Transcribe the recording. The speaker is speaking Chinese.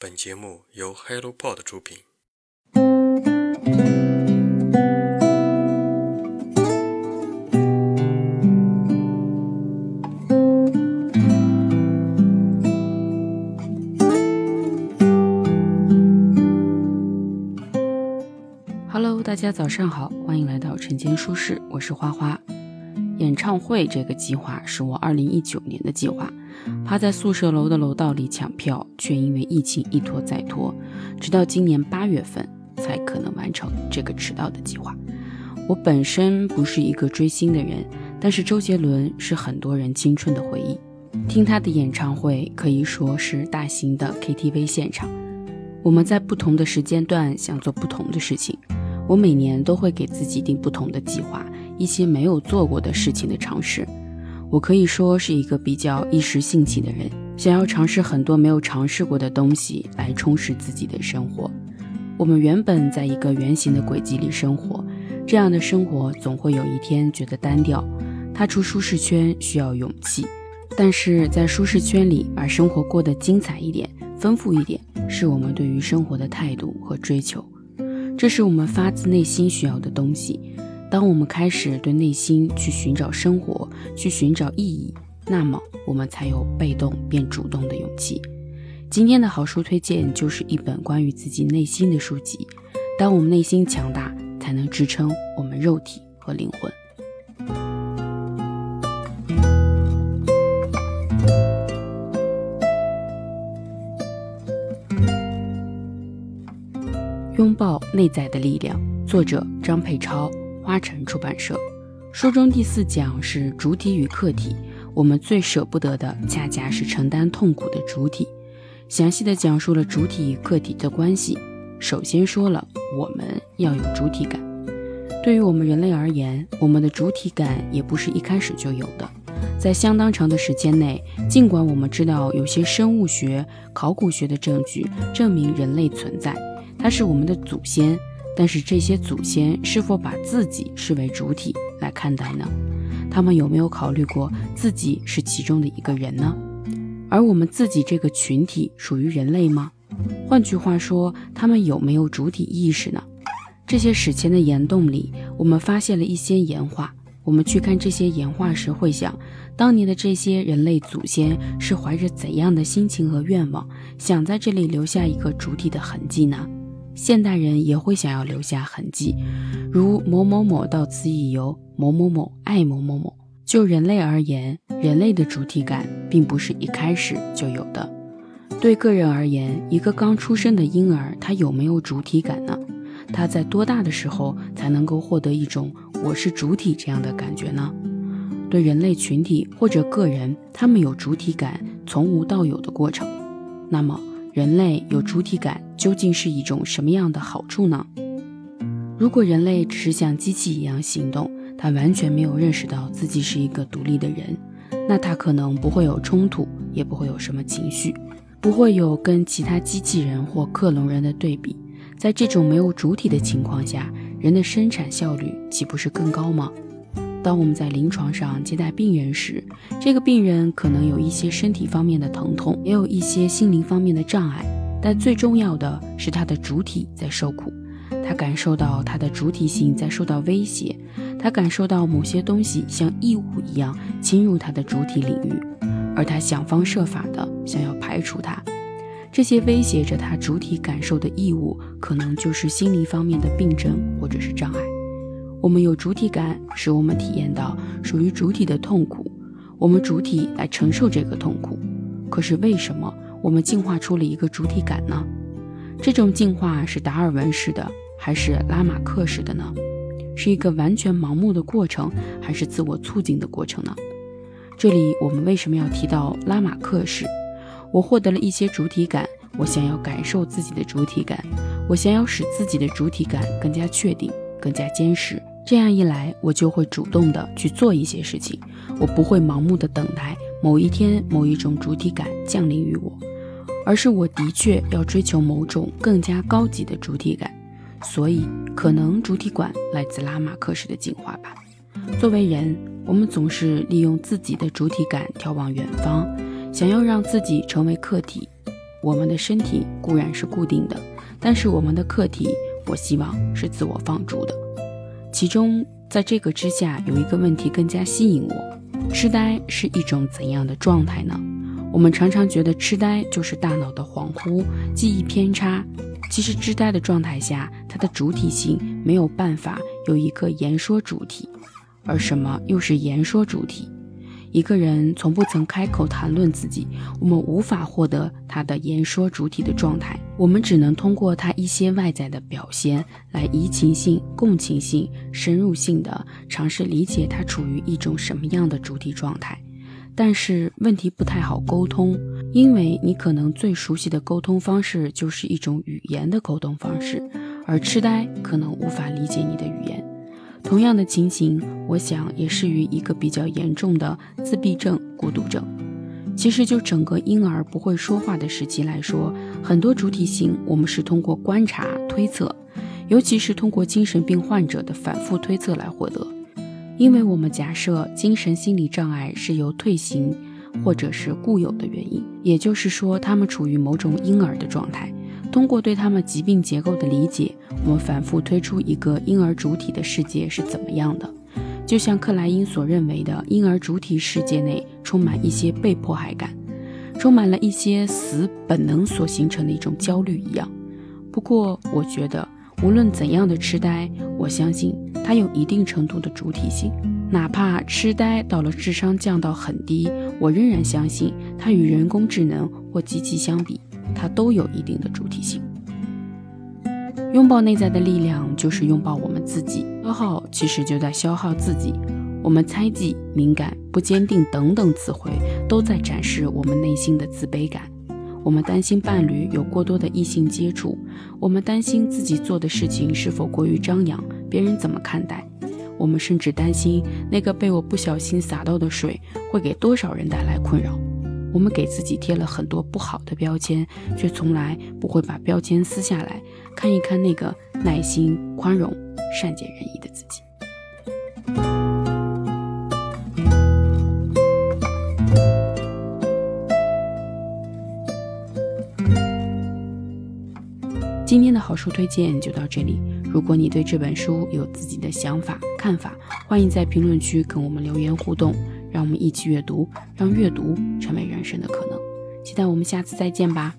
本节目由 HelloPod 出品。Hello，大家早上好，欢迎来到晨间书适，我是花花。演唱会这个计划是我二零一九年的计划，趴在宿舍楼的楼道里抢票，却因为疫情一拖再拖，直到今年八月份才可能完成这个迟到的计划。我本身不是一个追星的人，但是周杰伦是很多人青春的回忆。听他的演唱会可以说是大型的 KTV 现场。我们在不同的时间段想做不同的事情，我每年都会给自己定不同的计划。一些没有做过的事情的尝试，我可以说是一个比较一时兴起的人，想要尝试很多没有尝试过的东西来充实自己的生活。我们原本在一个圆形的轨迹里生活，这样的生活总会有一天觉得单调。踏出舒适圈需要勇气，但是在舒适圈里把生活过得精彩一点、丰富一点，是我们对于生活的态度和追求。这是我们发自内心需要的东西。当我们开始对内心去寻找生活，去寻找意义，那么我们才有被动变主动的勇气。今天的好书推荐就是一本关于自己内心的书籍。当我们内心强大，才能支撑我们肉体和灵魂。拥抱内在的力量，作者张佩超。花城出版社书中第四讲是主体与客体，我们最舍不得的恰恰是承担痛苦的主体。详细的讲述了主体与客体的关系。首先说了我们要有主体感。对于我们人类而言，我们的主体感也不是一开始就有的。在相当长的时间内，尽管我们知道有些生物学、考古学的证据证明人类存在，它是我们的祖先。但是这些祖先是否把自己视为主体来看待呢？他们有没有考虑过自己是其中的一个人呢？而我们自己这个群体属于人类吗？换句话说，他们有没有主体意识呢？这些史前的岩洞里，我们发现了一些岩画。我们去看这些岩画时，会想，当年的这些人类祖先是怀着怎样的心情和愿望，想在这里留下一个主体的痕迹呢？现代人也会想要留下痕迹，如某某某到此一游，某某某爱某某某。就人类而言，人类的主体感并不是一开始就有的。对个人而言，一个刚出生的婴儿，他有没有主体感呢？他在多大的时候才能够获得一种“我是主体”这样的感觉呢？对人类群体或者个人，他们有主体感从无到有的过程。那么，人类有主体感究竟是一种什么样的好处呢？如果人类只是像机器一样行动，他完全没有认识到自己是一个独立的人，那他可能不会有冲突，也不会有什么情绪，不会有跟其他机器人或克隆人的对比。在这种没有主体的情况下，人的生产效率岂不是更高吗？当我们在临床上接待病人时，这个病人可能有一些身体方面的疼痛，也有一些心灵方面的障碍，但最重要的是他的主体在受苦，他感受到他的主体性在受到威胁，他感受到某些东西像异物一样侵入他的主体领域，而他想方设法的想要排除它。这些威胁着他主体感受的异物，可能就是心理方面的病症或者是障碍。我们有主体感，使我们体验到属于主体的痛苦，我们主体来承受这个痛苦。可是为什么我们进化出了一个主体感呢？这种进化是达尔文式的，还是拉马克式的呢？是一个完全盲目的过程，还是自我促进的过程呢？这里我们为什么要提到拉马克式？我获得了一些主体感，我想要感受自己的主体感，我想要使自己的主体感更加确定。更加坚实，这样一来，我就会主动的去做一些事情，我不会盲目的等待某一天某一种主体感降临于我，而是我的确要追求某种更加高级的主体感。所以，可能主体感来自拉马克式的进化吧。作为人，我们总是利用自己的主体感眺望远方，想要让自己成为客体。我们的身体固然是固定的，但是我们的客体，我希望是自我放逐的。其中，在这个之下，有一个问题更加吸引我：痴呆是一种怎样的状态呢？我们常常觉得痴呆就是大脑的恍惚、记忆偏差。其实，痴呆的状态下，它的主体性没有办法有一个言说主体。而什么又是言说主体？一个人从不曾开口谈论自己，我们无法获得他的言说主体的状态。我们只能通过他一些外在的表现来移情性、共情性、深入性的尝试理解他处于一种什么样的主体状态。但是问题不太好沟通，因为你可能最熟悉的沟通方式就是一种语言的沟通方式，而痴呆可能无法理解你的语言。同样的情形，我想也适于一个比较严重的自闭症孤独症。其实，就整个婴儿不会说话的时期来说，很多主体性我们是通过观察推测，尤其是通过精神病患者的反复推测来获得。因为我们假设精神心理障碍是由退行或者是固有的原因，也就是说，他们处于某种婴儿的状态。通过对他们疾病结构的理解，我们反复推出一个婴儿主体的世界是怎么样的。就像克莱因所认为的，婴儿主体世界内充满一些被迫害感，充满了一些死本能所形成的一种焦虑一样。不过，我觉得无论怎样的痴呆，我相信它有一定程度的主体性。哪怕痴呆到了智商降到很低，我仍然相信它与人工智能或机器相比。它都有一定的主体性。拥抱内在的力量，就是拥抱我们自己。消耗其实就在消耗自己。我们猜忌、敏感、不坚定等等词汇，都在展示我们内心的自卑感。我们担心伴侣有过多的异性接触，我们担心自己做的事情是否过于张扬，别人怎么看待？我们甚至担心那个被我不小心洒到的水会给多少人带来困扰。我们给自己贴了很多不好的标签，却从来不会把标签撕下来，看一看那个耐心、宽容、善解人意的自己。今天的好书推荐就到这里。如果你对这本书有自己的想法、看法，欢迎在评论区跟我们留言互动。让我们一起阅读，让阅读成为人生的可能。期待我们下次再见吧。